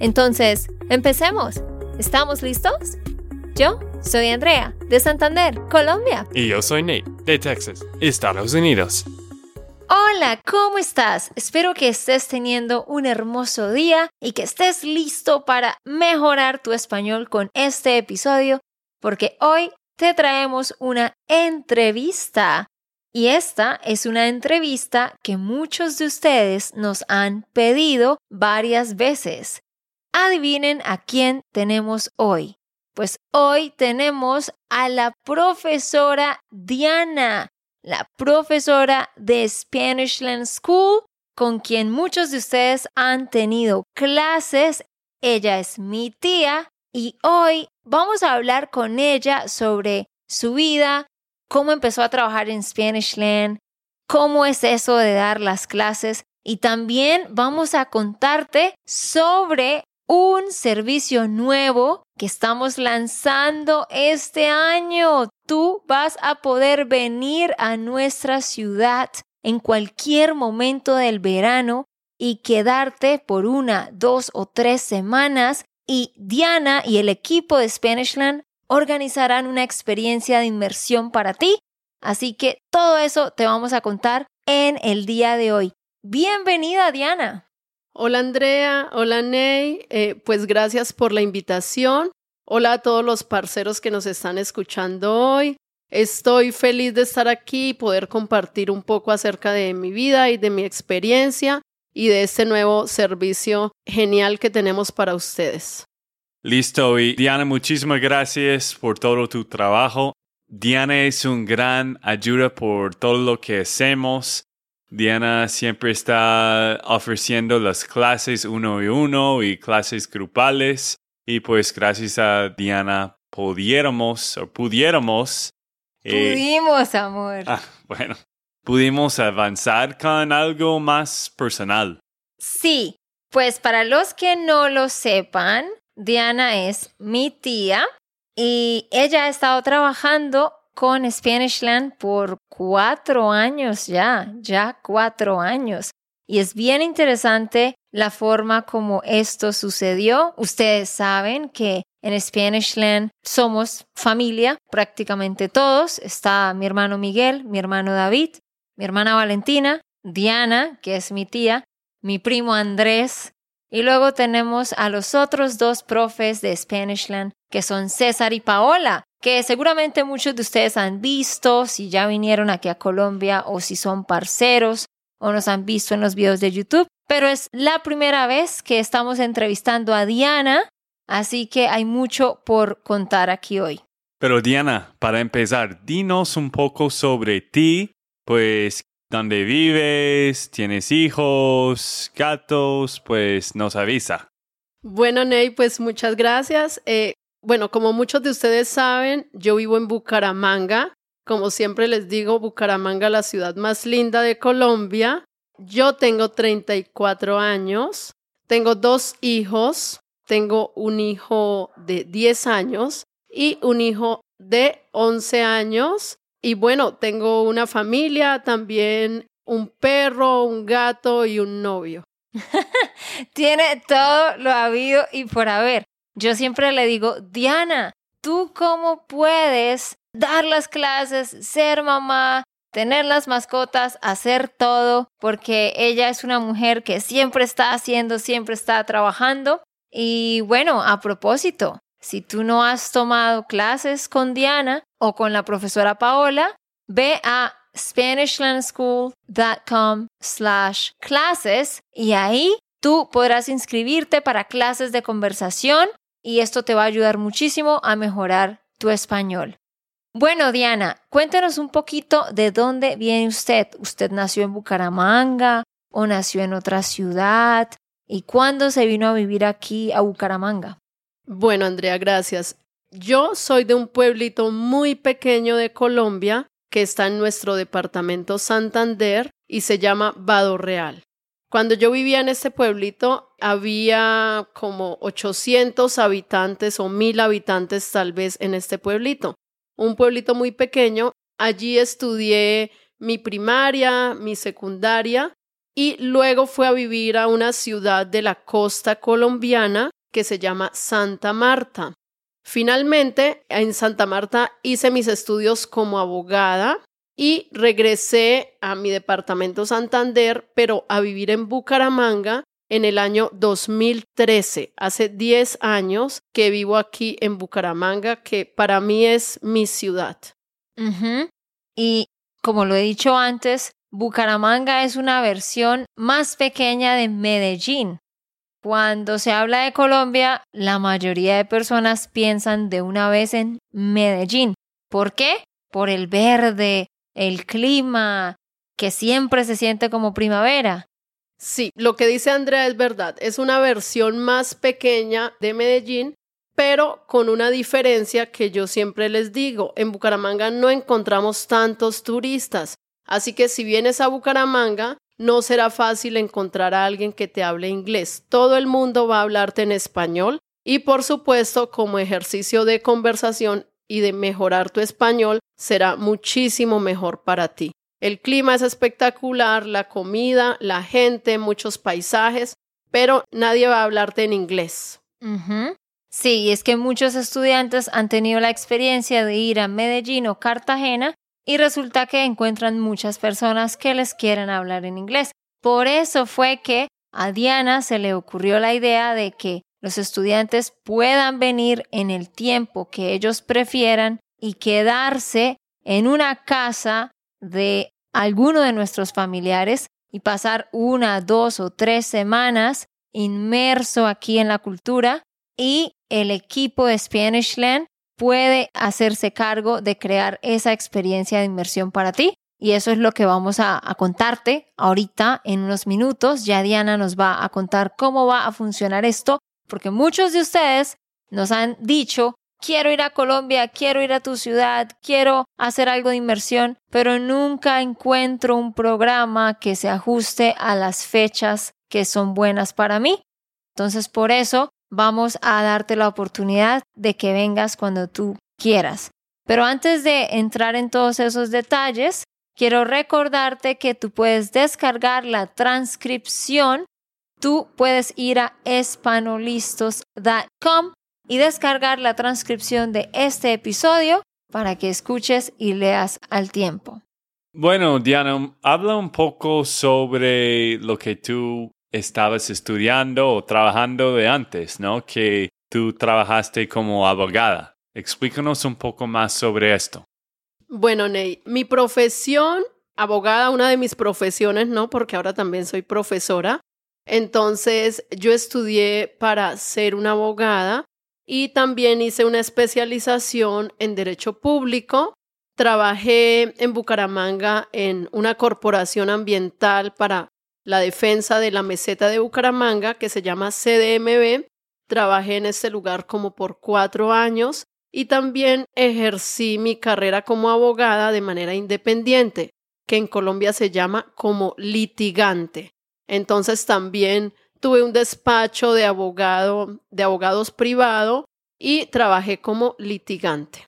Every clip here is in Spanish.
Entonces, empecemos. ¿Estamos listos? Yo soy Andrea, de Santander, Colombia. Y yo soy Nate, de Texas, Estados Unidos. Hola, ¿cómo estás? Espero que estés teniendo un hermoso día y que estés listo para mejorar tu español con este episodio, porque hoy te traemos una entrevista. Y esta es una entrevista que muchos de ustedes nos han pedido varias veces. Adivinen a quién tenemos hoy. Pues hoy tenemos a la profesora Diana, la profesora de Spanishland School, con quien muchos de ustedes han tenido clases. Ella es mi tía y hoy vamos a hablar con ella sobre su vida, cómo empezó a trabajar en Spanishland, cómo es eso de dar las clases y también vamos a contarte sobre un servicio nuevo que estamos lanzando este año. Tú vas a poder venir a nuestra ciudad en cualquier momento del verano y quedarte por una, dos o tres semanas y Diana y el equipo de Spanishland organizarán una experiencia de inmersión para ti. Así que todo eso te vamos a contar en el día de hoy. Bienvenida, Diana. Hola, Andrea. Hola, Ney. Eh, pues gracias por la invitación. Hola a todos los parceros que nos están escuchando hoy. Estoy feliz de estar aquí y poder compartir un poco acerca de mi vida y de mi experiencia y de este nuevo servicio genial que tenemos para ustedes. Listo, y Diana, muchísimas gracias por todo tu trabajo. Diana es un gran ayuda por todo lo que hacemos. Diana siempre está ofreciendo las clases uno y uno y clases grupales. Y pues gracias a Diana pudiéramos o pudiéramos. Eh, Pudimos, amor. Ah, bueno, pudimos avanzar con algo más personal. Sí, pues para los que no lo sepan, Diana es mi tía y ella ha estado trabajando con Spanishland por cuatro años ya, ya cuatro años. Y es bien interesante la forma como esto sucedió. Ustedes saben que en Spanishland somos familia, prácticamente todos. Está mi hermano Miguel, mi hermano David, mi hermana Valentina, Diana, que es mi tía, mi primo Andrés, y luego tenemos a los otros dos profes de Spanishland, que son César y Paola, que seguramente muchos de ustedes han visto si ya vinieron aquí a Colombia o si son parceros o nos han visto en los videos de YouTube. Pero es la primera vez que estamos entrevistando a Diana, así que hay mucho por contar aquí hoy. Pero Diana, para empezar, dinos un poco sobre ti pues dónde vives, tienes hijos, gatos, pues nos avisa. Bueno, Ney, pues muchas gracias. Eh, bueno, como muchos de ustedes saben, yo vivo en Bucaramanga. Como siempre les digo, Bucaramanga, la ciudad más linda de Colombia. Yo tengo 34 años, tengo dos hijos, tengo un hijo de 10 años y un hijo de 11 años y bueno, tengo una familia, también un perro, un gato y un novio. Tiene todo lo habido y por haber. Yo siempre le digo, Diana, ¿tú cómo puedes dar las clases, ser mamá, tener las mascotas, hacer todo? Porque ella es una mujer que siempre está haciendo, siempre está trabajando. Y bueno, a propósito, si tú no has tomado clases con Diana o con la profesora Paola, ve a SpanishLandSchool.com slash clases y ahí tú podrás inscribirte para clases de conversación y esto te va a ayudar muchísimo a mejorar tu español. Bueno, Diana, cuéntenos un poquito de dónde viene usted. ¿Usted nació en Bucaramanga o nació en otra ciudad? y cuándo se vino a vivir aquí a Bucaramanga. Bueno, Andrea, gracias. Yo soy de un pueblito muy pequeño de Colombia que está en nuestro departamento Santander y se llama Vado Real. Cuando yo vivía en este pueblito había como 800 habitantes o 1000 habitantes tal vez en este pueblito. Un pueblito muy pequeño. Allí estudié mi primaria, mi secundaria y luego fue a vivir a una ciudad de la costa colombiana que se llama Santa Marta. Finalmente, en Santa Marta hice mis estudios como abogada y regresé a mi departamento Santander, pero a vivir en Bucaramanga en el año 2013. Hace 10 años que vivo aquí en Bucaramanga, que para mí es mi ciudad. Y como lo he dicho antes, Bucaramanga es una versión más pequeña de Medellín. Cuando se habla de Colombia, la mayoría de personas piensan de una vez en Medellín. ¿Por qué? Por el verde, el clima, que siempre se siente como primavera. Sí, lo que dice Andrea es verdad. Es una versión más pequeña de Medellín, pero con una diferencia que yo siempre les digo. En Bucaramanga no encontramos tantos turistas. Así que si vienes a Bucaramanga, no será fácil encontrar a alguien que te hable inglés. Todo el mundo va a hablarte en español y por supuesto como ejercicio de conversación y de mejorar tu español será muchísimo mejor para ti. El clima es espectacular, la comida, la gente, muchos paisajes, pero nadie va a hablarte en inglés. Sí, es que muchos estudiantes han tenido la experiencia de ir a Medellín o Cartagena y resulta que encuentran muchas personas que les quieren hablar en inglés. Por eso fue que a Diana se le ocurrió la idea de que los estudiantes puedan venir en el tiempo que ellos prefieran y quedarse en una casa de alguno de nuestros familiares y pasar una, dos o tres semanas inmerso aquí en la cultura y el equipo de Spanishland puede hacerse cargo de crear esa experiencia de inmersión para ti. Y eso es lo que vamos a, contarte ahorita en unos minutos. Ya Diana nos va a contar cómo va a funcionar esto, porque muchos de ustedes nos han dicho, quiero ir a Colombia, quiero ir a tu ciudad, quiero hacer algo de inmersión, pero nunca encuentro un programa que se ajuste a las fechas que son buenas para mí. Entonces, por eso vamos a darte la oportunidad de que vengas cuando tú quieras. Pero antes de entrar en todos esos detalles, quiero recordarte que tú puedes descargar la transcripción. Tú puedes ir a espanolistos.com y descargar la transcripción de este episodio para que escuches y leas al tiempo. Bueno, Diana, habla un poco sobre lo que tú estabas estudiando o trabajando de antes, ¿no? Que tú trabajaste como abogada. Explícanos un poco más sobre esto. Bueno, Ney, mi profesión, abogada, una de mis profesiones, ¿no? Porque ahora también soy profesora. Entonces, yo estudié para ser una abogada y también hice una especialización en derecho público. Trabajé en Bucaramanga en una corporación ambiental para la defensa de la meseta de Bucaramanga, que se llama CDMB. Trabajé en este lugar como por cuatro años y también ejercí mi carrera como abogada de manera independiente, que en Colombia se llama como litigante. Entonces también tuve un despacho de abogado, de abogados privado y trabajé como litigante.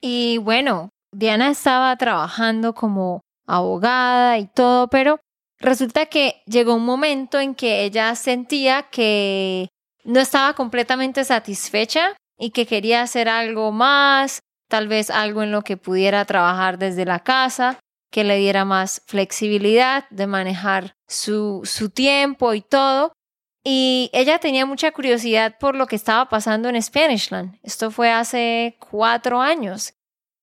Y bueno, Diana estaba trabajando como abogada y todo, pero Resulta que llegó un momento en que ella sentía que no estaba completamente satisfecha y que quería hacer algo más, tal vez algo en lo que pudiera trabajar desde la casa, que le diera más flexibilidad de manejar su, su tiempo y todo. Y ella tenía mucha curiosidad por lo que estaba pasando en Spanishland. Esto fue hace cuatro años.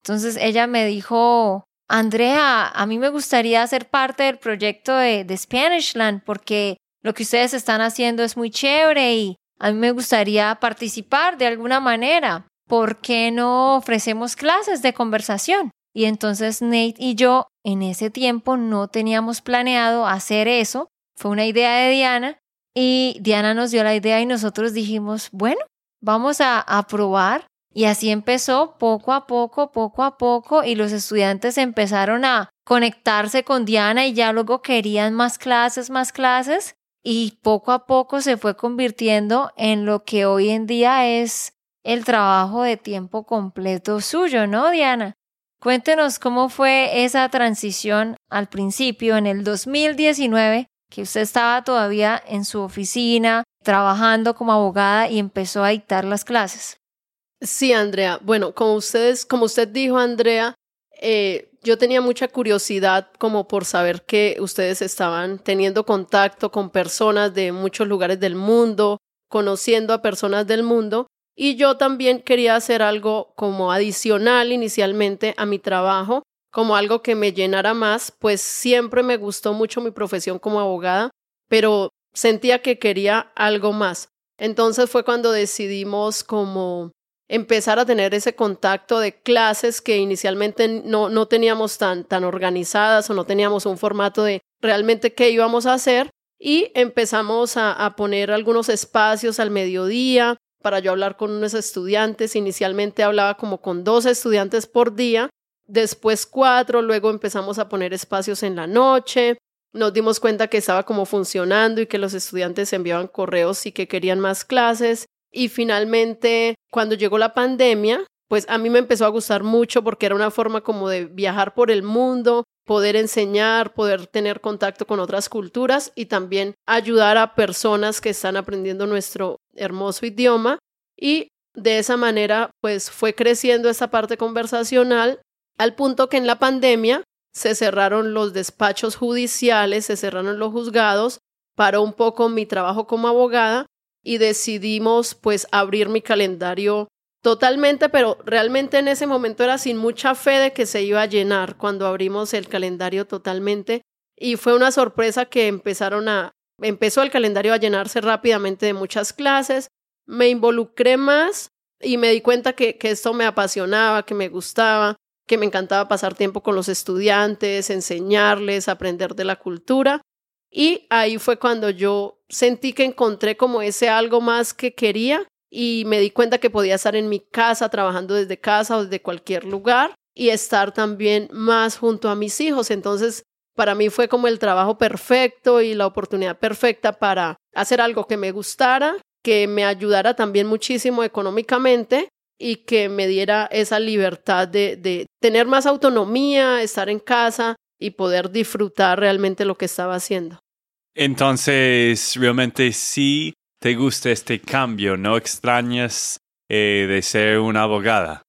Entonces ella me dijo, Andrea, a mí me gustaría ser parte del proyecto de, de Spanishland porque lo que ustedes están haciendo es muy chévere y a mí me gustaría participar de alguna manera. ¿Por qué no ofrecemos clases de conversación? Y entonces Nate y yo en ese tiempo no teníamos planeado hacer eso. Fue una idea de Diana, y Diana nos dio la idea y nosotros dijimos, bueno, vamos a, a probar. Y así empezó poco a poco, poco a poco, y los estudiantes empezaron a conectarse con Diana y ya luego querían más clases, más clases, y poco a poco se fue convirtiendo en lo que hoy en día es el trabajo de tiempo completo suyo, ¿no, Diana? Cuéntenos cómo fue esa transición al principio, en el 2019, que usted estaba todavía en su oficina, trabajando como abogada y empezó a dictar las clases. Sí, Andrea. Bueno, como ustedes, como usted dijo, Andrea, eh, yo tenía mucha curiosidad como por saber que ustedes estaban teniendo contacto con personas de muchos lugares del mundo, conociendo a personas del mundo, y yo también quería hacer algo como adicional inicialmente a mi trabajo, como algo que me llenara más, pues siempre me gustó mucho mi profesión como abogada, pero sentía que quería algo más. Entonces fue cuando decidimos como empezar a tener ese contacto de clases que inicialmente no, no teníamos tan, tan organizadas o no teníamos un formato de realmente qué íbamos a hacer y empezamos a, a poner algunos espacios al mediodía para yo hablar con unos estudiantes. Inicialmente hablaba como con dos estudiantes por día, después cuatro, luego empezamos a poner espacios en la noche. Nos dimos cuenta que estaba como funcionando y que los estudiantes enviaban correos y que querían más clases. Y finalmente, cuando llegó la pandemia, pues a mí me empezó a gustar mucho porque era una forma como de viajar por el mundo, poder enseñar, poder tener contacto con otras culturas y también ayudar a personas que están aprendiendo nuestro hermoso idioma. Y de esa manera, pues fue creciendo esa parte conversacional al punto que en la pandemia se cerraron los despachos judiciales, se cerraron los juzgados, paró un poco mi trabajo como abogada y decidimos pues abrir mi calendario Totalmente, pero realmente en ese momento era sin mucha fe de que se iba a llenar cuando abrimos el calendario totalmente y fue una sorpresa que empezaron a empezó el calendario a llenarse rápidamente de muchas clases, me involucré más y me di cuenta que, que esto me apasionaba, que me gustaba, que me encantaba pasar tiempo con los estudiantes, enseñarles, aprender de la cultura. Y ahí fue cuando yo sentí que encontré como ese algo más que quería y me di cuenta que podía estar en mi casa, trabajando desde casa o desde cualquier lugar y estar también más junto a mis hijos. Entonces, para mí fue como el trabajo perfecto y la oportunidad perfecta para hacer algo que me gustara, que me ayudara también muchísimo económicamente y que me diera esa libertad de, de tener más autonomía, estar en casa y poder disfrutar realmente lo que estaba haciendo. Entonces, realmente sí te gusta este cambio, no extrañas eh, de ser una abogada.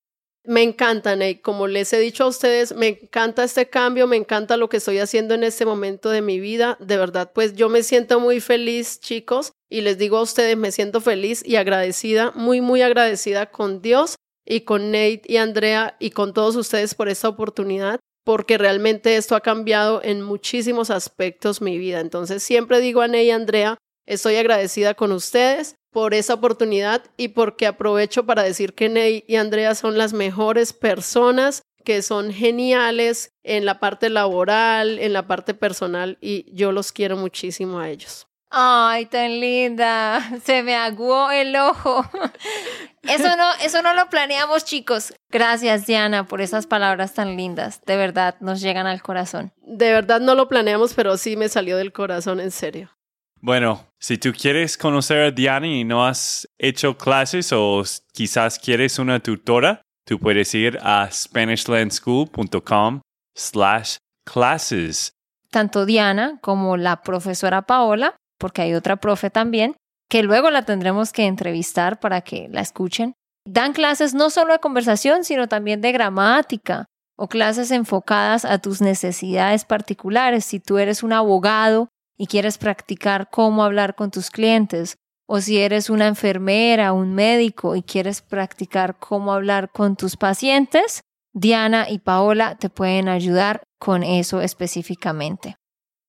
Me encanta, Nate. Como les he dicho a ustedes, me encanta este cambio, me encanta lo que estoy haciendo en este momento de mi vida. De verdad, pues yo me siento muy feliz, chicos, y les digo a ustedes, me siento feliz y agradecida, muy, muy agradecida con Dios y con Nate y Andrea y con todos ustedes por esta oportunidad, porque realmente esto ha cambiado en muchísimos aspectos mi vida. Entonces siempre digo a Nate y Andrea, Estoy agradecida con ustedes por esa oportunidad y porque aprovecho para decir que Ney y Andrea son las mejores personas que son geniales en la parte laboral, en la parte personal y yo los quiero muchísimo a ellos. Ay, tan linda. Se me aguó el ojo. Eso no, eso no lo planeamos, chicos. Gracias, Diana, por esas palabras tan lindas. De verdad, nos llegan al corazón. De verdad no lo planeamos, pero sí me salió del corazón, en serio. Bueno, si tú quieres conocer a Diana y no has hecho clases o quizás quieres una tutora, tú puedes ir a SpanishLandSchool.com slash classes. Tanto Diana como la profesora Paola, porque hay otra profe también, que luego la tendremos que entrevistar para que la escuchen. Dan clases no solo de conversación, sino también de gramática o clases enfocadas a tus necesidades particulares. Si tú eres un abogado y quieres practicar cómo hablar con tus clientes, o si eres una enfermera, un médico y quieres practicar cómo hablar con tus pacientes, Diana y Paola te pueden ayudar con eso específicamente.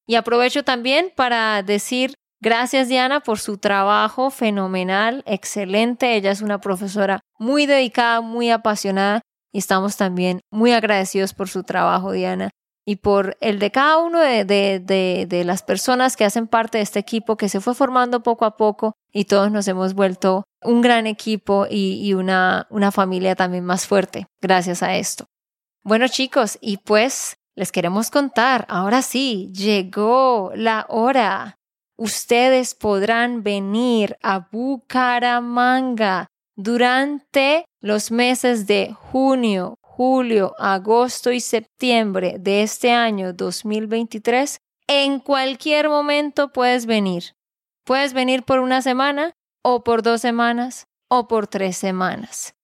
Y aprovecho también para decir gracias Diana por su trabajo fenomenal, excelente. Ella es una profesora muy dedicada, muy apasionada y estamos también muy agradecidos por su trabajo, Diana. y por el de cada uno de, de, de, las personas que hacen parte de este equipo que se fue formando poco a poco y todos nos hemos vuelto un gran equipo y, y una, una familia también más fuerte gracias a esto. Bueno chicos, y pues les queremos contar, ahora sí, llegó la hora. Ustedes podrán venir a Bucaramanga durante los meses de junio, julio, agosto y septiembre de este año 2023, en cualquier momento puedes venir. Puedes venir por una semana o por dos semanas o por tres semanas.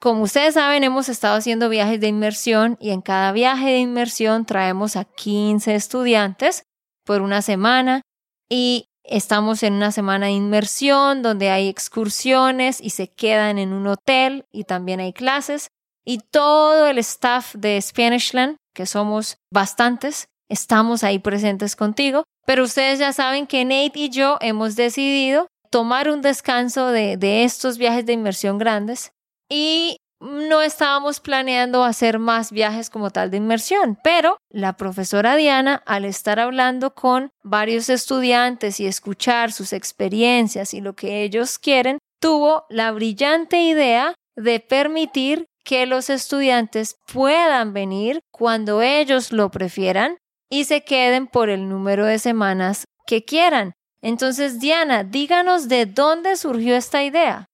Como ustedes saben, hemos estado haciendo viajes de inmersión y en cada viaje de inmersión traemos a 15 estudiantes por una semana y estamos en una semana de inmersión donde hay excursiones y se quedan en un hotel y también hay clases y todo el staff de Spanishland, que somos bastantes, estamos ahí presentes contigo. Pero ustedes ya saben que Nate y yo hemos decidido tomar un descanso de, de estos viajes de inmersión grandes y no estábamos planeando hacer más viajes como tal de inmersión, pero la profesora Diana, al estar hablando con varios estudiantes y escuchar sus experiencias y lo que ellos quieren, tuvo la brillante idea de permitir que los estudiantes puedan venir cuando ellos lo prefieran y se queden por el número de semanas que quieran. Entonces, Diana, díganos de dónde surgió esta idea.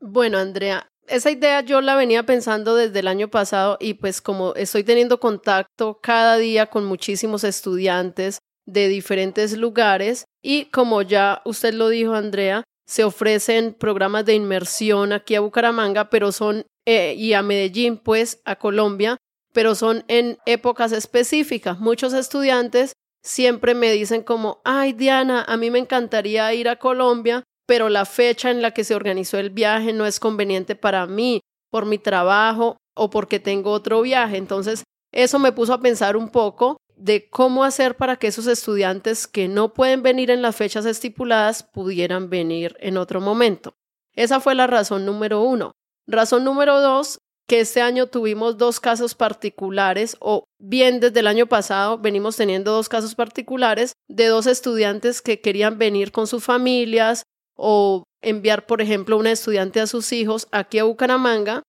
Bueno, Andrea, esa idea yo la venía pensando desde el año pasado y pues como estoy teniendo contacto cada día con muchísimos estudiantes de diferentes lugares y como ya usted lo dijo, Andrea, se ofrecen programas de inmersión aquí a Bucaramanga, pero son eh, y a Medellín, pues a Colombia, pero son en épocas específicas. Muchos estudiantes siempre me dicen como, ay Diana, a mí me encantaría ir a Colombia, pero la fecha en la que se organizó el viaje no es conveniente para mí por mi trabajo o porque tengo otro viaje. Entonces, eso me puso a pensar un poco de cómo hacer para que esos estudiantes que no pueden venir en las fechas estipuladas pudieran venir en otro momento. Esa fue la razón número uno. Razón número dos, que este año tuvimos dos casos particulares, o bien desde el año pasado venimos teniendo dos casos particulares de dos estudiantes que querían venir con sus familias o enviar, por ejemplo, una estudiante a sus hijos aquí a Bucaramanga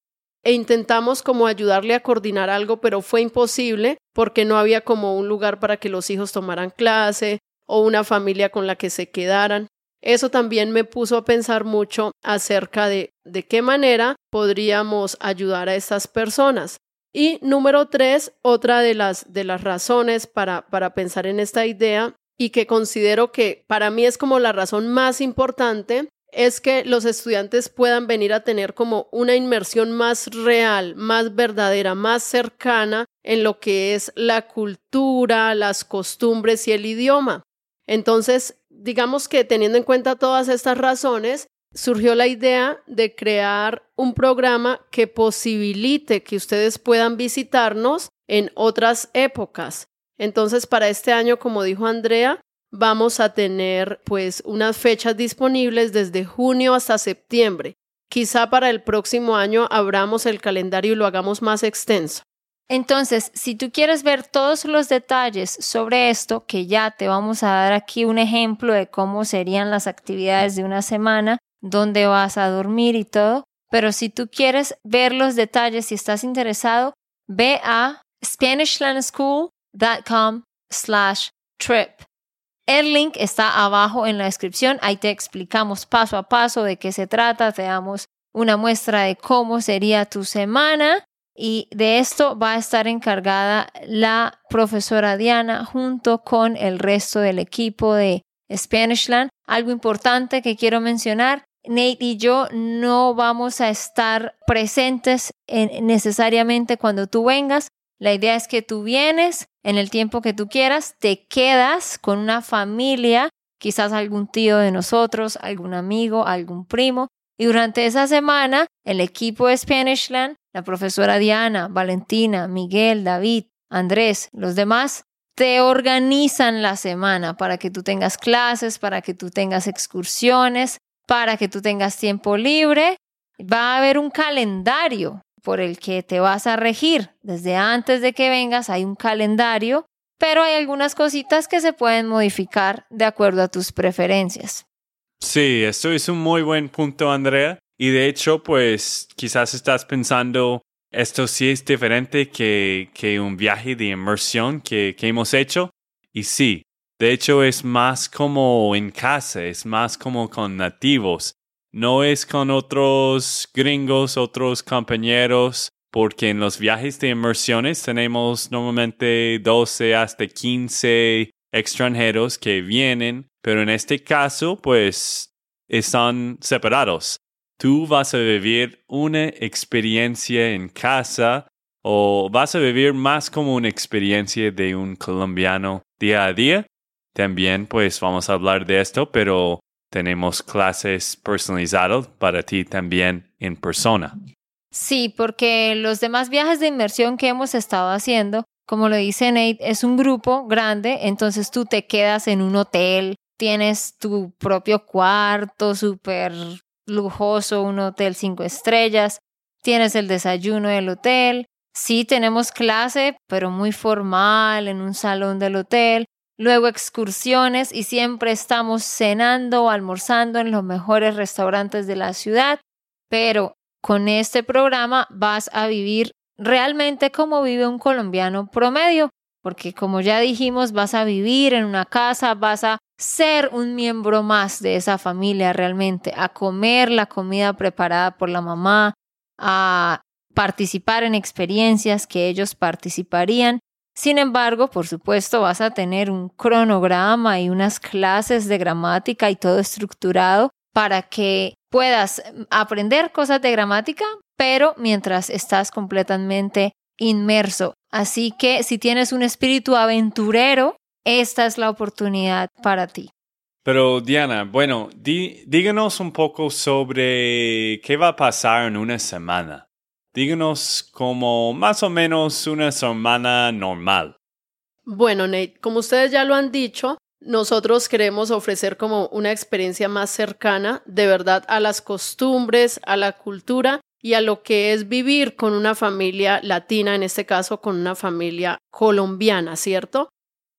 e intentamos como ayudarle a coordinar algo, pero fue imposible porque no había como un lugar para que los hijos tomaran clase o una familia con la que se quedaran. Eso también me puso a pensar mucho acerca de de qué manera podríamos ayudar a estas personas. Y número tres, otra de las, de las razones para, para pensar en esta idea y que considero que para mí es como la razón más importante es que los estudiantes puedan venir a tener como una inmersión más real, más verdadera, más cercana en lo que es la cultura, las costumbres y el idioma. Entonces, digamos que teniendo en cuenta todas estas razones, surgió la idea de crear un programa que posibilite que ustedes puedan visitarnos en otras épocas. Entonces, para este año, como dijo Andrea, vamos a tener pues unas fechas disponibles desde junio hasta septiembre. Quizá para el próximo año abramos el calendario y lo hagamos más extenso. Entonces, si tú quieres ver todos los detalles sobre esto, que ya te vamos a dar aquí un ejemplo de cómo serían las actividades de una semana, dónde vas a dormir y todo, pero si tú quieres ver los detalles, si estás interesado, ve a SpanishLandSchool.com slash trip. El link está abajo en la descripción. Ahí te explicamos paso a paso de qué se trata. Te damos una muestra de cómo sería tu semana. Y de esto va a estar encargada la profesora Diana junto con el resto del equipo de Spanishland. Algo importante que quiero mencionar, Nate y yo no vamos a estar presentes necesariamente cuando tú vengas, la idea es que tú vienes en el tiempo que tú quieras, te quedas con una familia, quizás algún tío de nosotros, algún amigo, algún primo, y durante esa semana el equipo de Spanishland, la profesora Diana, Valentina, Miguel, David, Andrés, los demás, te organizan la semana para que tú tengas clases, para que tú tengas excursiones, para que tú tengas tiempo libre. Va a haber un calendario por el que te vas a regir. Desde antes de que vengas hay un calendario pero hay algunas cositas que se pueden modificar de acuerdo a tus preferencias. Sí, esto es un muy buen punto, Andrea. Y de hecho, pues quizás estás pensando, esto sí es diferente que, que un viaje de inmersión que, que hemos hecho. Y sí, de hecho es más como en casa, es más como con nativos. No es con otros gringos, otros compañeros, porque en los viajes de inmersiones tenemos normalmente 12 hasta 15 extranjeros que vienen, pero en este caso, pues están separados. Tú vas a vivir una experiencia en casa o vas a vivir más como una experiencia de un colombiano día a día. También pues vamos a hablar de esto, pero tenemos clases personalizadas para ti también en persona. Sí, porque los demás viajes de inmersión que hemos estado haciendo, como lo dice Nate, es un grupo grande, entonces tú te quedas en un hotel, tienes tu propio cuarto súper lujoso, un hotel cinco estrellas, tienes el desayuno del hotel, sí tenemos clase, pero muy formal en un salón del hotel, luego excursiones y siempre estamos cenando o almorzando en los mejores restaurantes de la ciudad, pero con este programa vas a vivir realmente como vive un colombiano promedio, porque como ya dijimos, vas a vivir en una casa, vas a ser un miembro más de esa familia realmente, a comer la comida preparada por la mamá, a participar en experiencias que ellos participarían. Sin embargo, por supuesto, vas a tener un cronograma y unas clases de gramática y todo estructurado para que puedas aprender cosas de gramática, pero mientras estás completamente inmerso. Así que si tienes un espíritu aventurero, esta es la oportunidad para ti. Pero Diana, bueno, díganos un poco sobre qué va a pasar en una semana. Díganos como más o menos una semana normal. Bueno, Nate, como ustedes ya lo han dicho, nosotros queremos ofrecer como una experiencia más cercana de verdad a las costumbres, a la cultura y a lo que es vivir con una familia latina, en este caso con una familia colombiana, ¿cierto?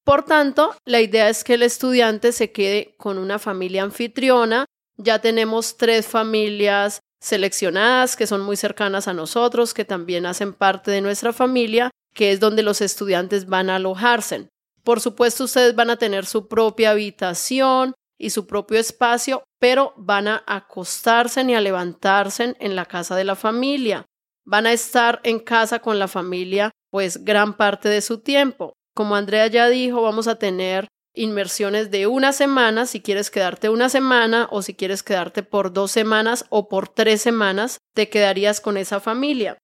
Por tanto, la idea es que el estudiante se quede con una familia anfitriona. Ya tenemos tres familias seleccionadas que son muy cercanas a nosotros, que también hacen parte de nuestra familia, que es donde los estudiantes van a alojarse. Por supuesto, ustedes van a tener su propia habitación y su propio espacio, pero van a acostarse ni a levantarse en la casa de la familia. Van a estar en casa con la familia pues gran parte de su tiempo. Como Andrea ya dijo, vamos a tener inmersiones de una semana, si quieres quedarte una semana o si quieres quedarte por dos semanas o por tres semanas, te quedarías con esa familia.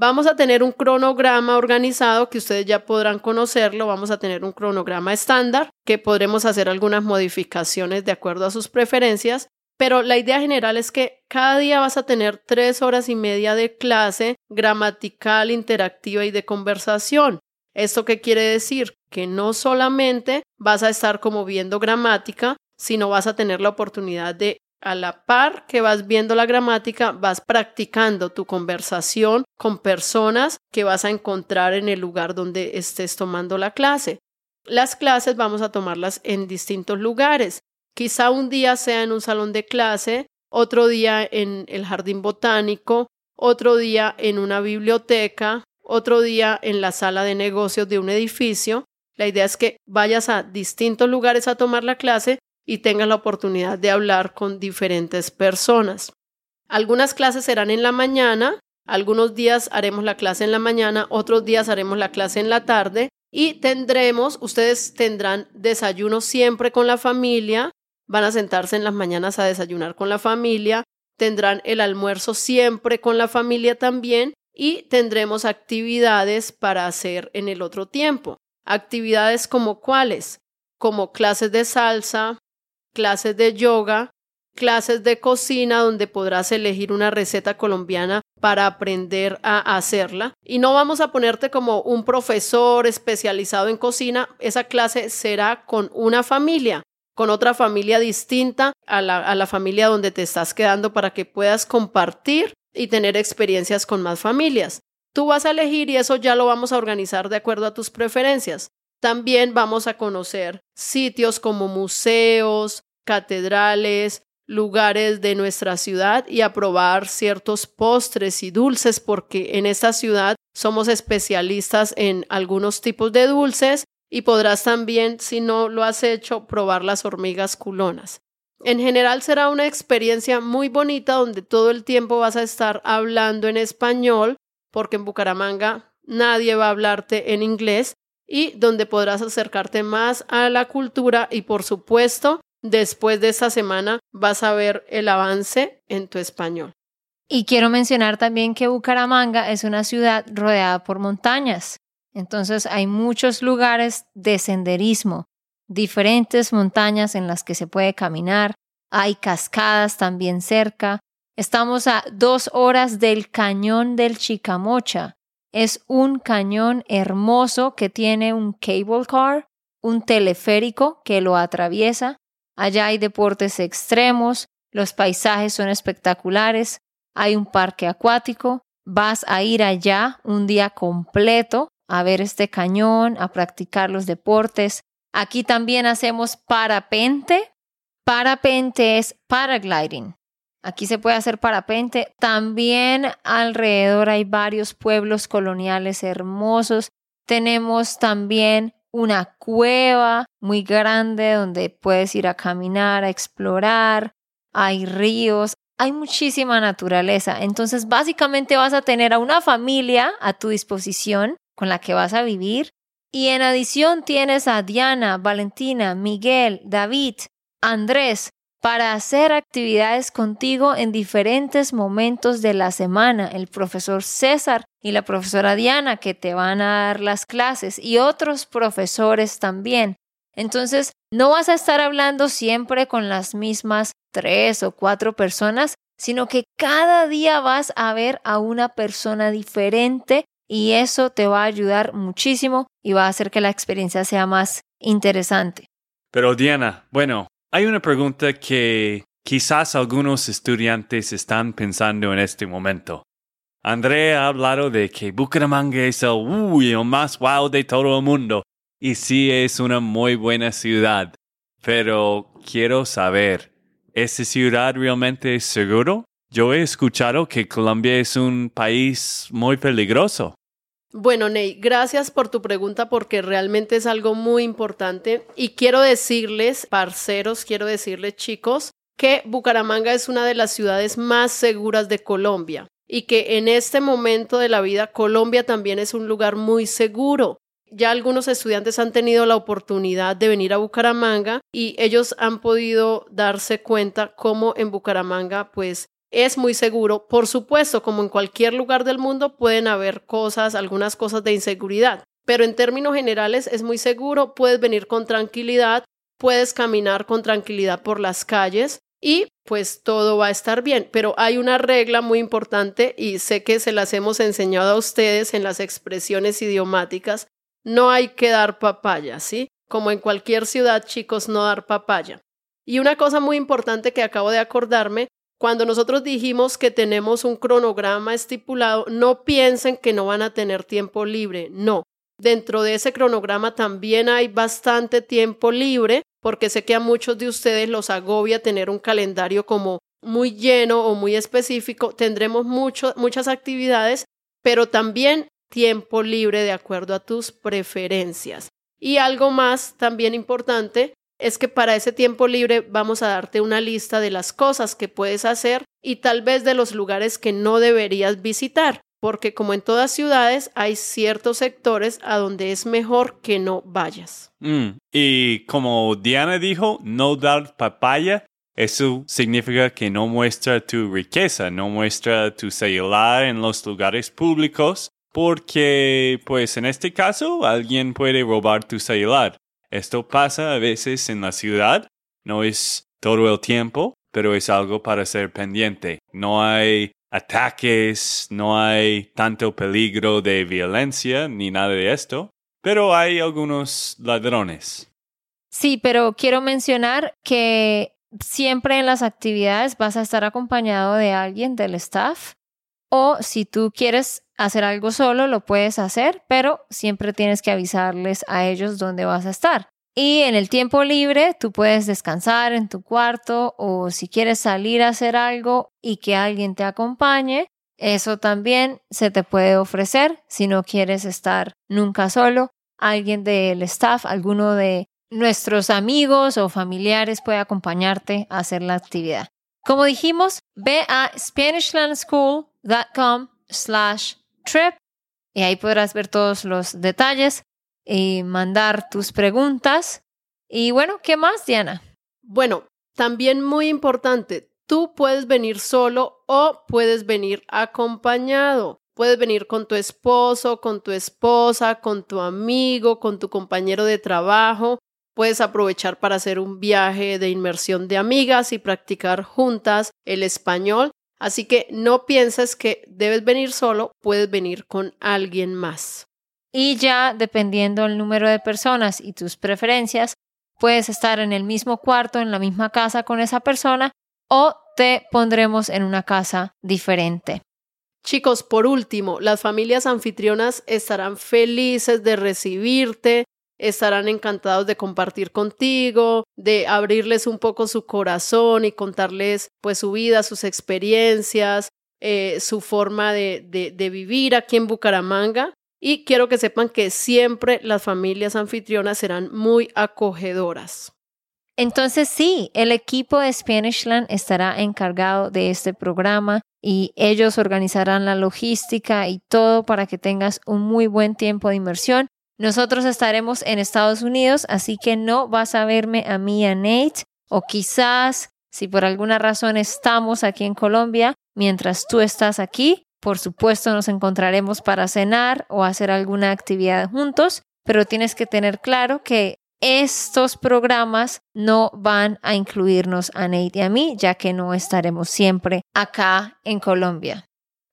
Vamos a tener un cronograma organizado que ustedes ya podrán conocerlo. Vamos a tener un cronograma estándar que podremos hacer algunas modificaciones de acuerdo a sus preferencias. Pero la idea general es que cada día vas a tener tres horas y media de clase gramatical, interactiva y de conversación. ¿Esto qué quiere decir? Que no solamente vas a estar como viendo gramática, sino vas a tener la oportunidad de a la par que vas viendo la gramática, vas practicando tu conversación con personas que vas a encontrar en el lugar donde estés tomando la clase. Las clases vamos a tomarlas en distintos lugares. Quizá un día sea en un salón de clase, otro día en el jardín botánico, otro día en una biblioteca, otro día en la sala de negocios de un edificio. La idea es que vayas a distintos lugares a tomar la clase y tengas la oportunidad de hablar con diferentes personas. Algunas clases serán en la mañana, algunos días haremos la clase en la mañana, otros días haremos la clase en la tarde y tendremos, ustedes tendrán desayuno siempre con la familia, van a sentarse en las mañanas a desayunar con la familia, tendrán el almuerzo siempre con la familia también y tendremos actividades para hacer en el otro tiempo. Actividades como cuáles, como clases de salsa, clases de yoga, clases de cocina donde podrás elegir una receta colombiana para aprender a hacerla. Y no vamos a ponerte como un profesor especializado en cocina, esa clase será con una familia, con otra familia distinta a la, a la familia donde te estás quedando para que puedas compartir y tener experiencias con más familias. Tú vas a elegir y eso ya lo vamos a organizar de acuerdo a tus preferencias. También vamos a conocer sitios como museos, catedrales, lugares de nuestra ciudad y a probar ciertos postres y dulces porque en esta ciudad somos especialistas en algunos tipos de dulces y podrás también, si no lo has hecho, probar las hormigas culonas. En general será una experiencia muy bonita donde todo el tiempo vas a estar hablando en español porque en Bucaramanga nadie va a hablarte en inglés y donde podrás acercarte más a la cultura y por supuesto después de esta semana vas a ver el avance en tu español. Y quiero mencionar también que Bucaramanga es una ciudad rodeada por montañas. Entonces hay muchos lugares de senderismo, diferentes montañas en las que se puede caminar. Hay cascadas también cerca. Estamos a dos horas del cañón del Chicamocha. Es un cañón hermoso que tiene un cable car, un teleférico que lo atraviesa. Allá hay deportes extremos, los paisajes son espectaculares, hay un parque acuático, vas a ir allá un día completo a ver este cañón, a practicar los deportes. Aquí también hacemos parapente. Parapente es paragliding. Aquí se puede hacer parapente. También alrededor hay varios pueblos coloniales hermosos. Tenemos también una cueva muy grande donde puedes ir a caminar, a explorar. Hay ríos, hay muchísima naturaleza. Entonces, básicamente vas a tener a una familia a tu disposición con la que vas a vivir. Y en adición tienes a Diana, Valentina, Miguel, David, Andrés, para hacer actividades contigo en diferentes momentos de la semana. El profesor César y la profesora Diana que te van a dar las clases y otros profesores también. Entonces, no vas a estar hablando siempre con las mismas tres o cuatro personas, sino que cada día vas a ver a una persona diferente y eso te va a ayudar muchísimo y va a hacer que la experiencia sea más interesante. Pero Diana, bueno, hay una pregunta que quizás algunos estudiantes están pensando en este momento. André ha hablado de que Bucaramanga es el, más wow de todo el mundo. Y sí es una muy buena ciudad. Pero quiero saber, ¿esa ciudad realmente es seguro? Yo he escuchado que Colombia es un país muy peligroso. Bueno, Ney, gracias por tu pregunta porque realmente es algo muy importante y quiero decirles, parceros, quiero decirles chicos, que Bucaramanga es una de las ciudades más seguras de Colombia y que en este momento de la vida Colombia también es un lugar muy seguro. Ya algunos estudiantes han tenido la oportunidad de venir a Bucaramanga y ellos han podido darse cuenta cómo en Bucaramanga pues es muy seguro. Por supuesto, como en cualquier lugar del mundo, pueden haber cosas, algunas cosas de inseguridad, pero en términos generales es muy seguro, puedes venir con tranquilidad, puedes caminar con tranquilidad por las calles y pues todo va a estar bien. Pero hay una regla muy importante y sé que se las hemos enseñado a ustedes en las expresiones idiomáticas. No hay que dar papaya, ¿sí? Como en cualquier ciudad, chicos, no dar papaya. Y una cosa muy importante que acabo de acordarme cuando nosotros dijimos que tenemos un cronograma estipulado, no piensen que no van a tener tiempo libre, no. Dentro de ese cronograma también hay bastante tiempo libre, porque sé que a muchos de ustedes los agobia tener un calendario como muy lleno o muy específico. Tendremos muchas actividades, pero también tiempo libre de acuerdo a tus preferencias. Y algo más también importante es que para ese tiempo libre vamos a darte una lista de las cosas que puedes hacer y tal vez de los lugares que no deberías visitar, porque como en todas ciudades hay ciertos sectores a donde es mejor que no vayas. Mm, y como Diana dijo, no dar papaya, eso significa que no muestra tu riqueza, no muestra tu celular en los lugares públicos, porque pues en este caso alguien puede robar tu celular. Esto pasa a veces en la ciudad, no es todo el tiempo, pero es algo para ser pendiente. No hay ataques, no hay tanto peligro de violencia ni nada de esto, pero hay algunos ladrones. Sí, pero quiero mencionar que siempre en las actividades vas a estar acompañado de alguien del staff o si tú quieres hacer algo solo, lo puedes hacer, pero siempre tienes que avisarles a ellos dónde vas a estar. Y en el tiempo libre tú puedes descansar en tu cuarto o si quieres salir a hacer algo y que alguien te acompañe, eso también se te puede ofrecer si no quieres estar nunca solo. Alguien del staff, alguno de nuestros amigos o familiares puede acompañarte a hacer la actividad. Como dijimos, ve a SpanishLandSchool.com slash y ahí podrás ver todos los detalles y mandar tus preguntas. Y bueno, ¿qué más, Diana? Bueno, también muy importante, tú puedes venir solo o puedes venir acompañado. Puedes venir con tu esposo, con tu esposa, con tu amigo, con tu compañero de trabajo. Puedes aprovechar para hacer un viaje de inmersión de amigas y practicar juntas el español. Así que no pienses que debes venir solo, puedes venir con alguien más. Y ya dependiendo el número de personas y tus preferencias, puedes estar en el mismo cuarto, en la misma casa con esa persona o te pondremos en una casa diferente. Chicos, por último, las familias anfitrionas estarán felices de recibirte, estarán encantados de compartir contigo, de abrirles un poco su corazón y contarles pues su vida, sus experiencias, eh, su forma de, de, de vivir aquí en Bucaramanga. Y quiero que sepan que siempre las familias anfitrionas serán muy acogedoras. Entonces sí, el equipo de Spanishland estará encargado de este programa y ellos organizarán la logística y todo para que tengas un muy buen tiempo de inmersión. Nosotros estaremos en Estados Unidos, así que no vas a verme a mí y a Nate, o quizás si por alguna razón estamos aquí en Colombia mientras tú estás aquí, por supuesto, nos encontraremos para cenar o hacer alguna actividad juntos, pero tienes que tener claro que estos programas no van a incluirnos a Nate y a mí, ya que no estaremos siempre acá en Colombia.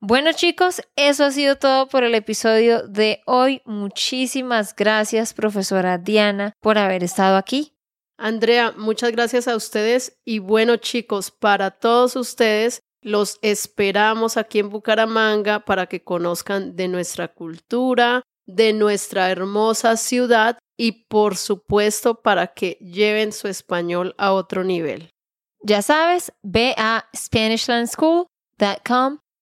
Bueno chicos, eso ha sido todo por el episodio de hoy. Muchísimas gracias, profesora Diana, por haber estado aquí. Andrea, muchas gracias a ustedes y bueno chicos, para todos ustedes los esperamos aquí en Bucaramanga para que conozcan de nuestra cultura, de nuestra hermosa ciudad y por supuesto para que lleven su español a otro nivel. Ya sabes, ve a SpanishLandSchool.com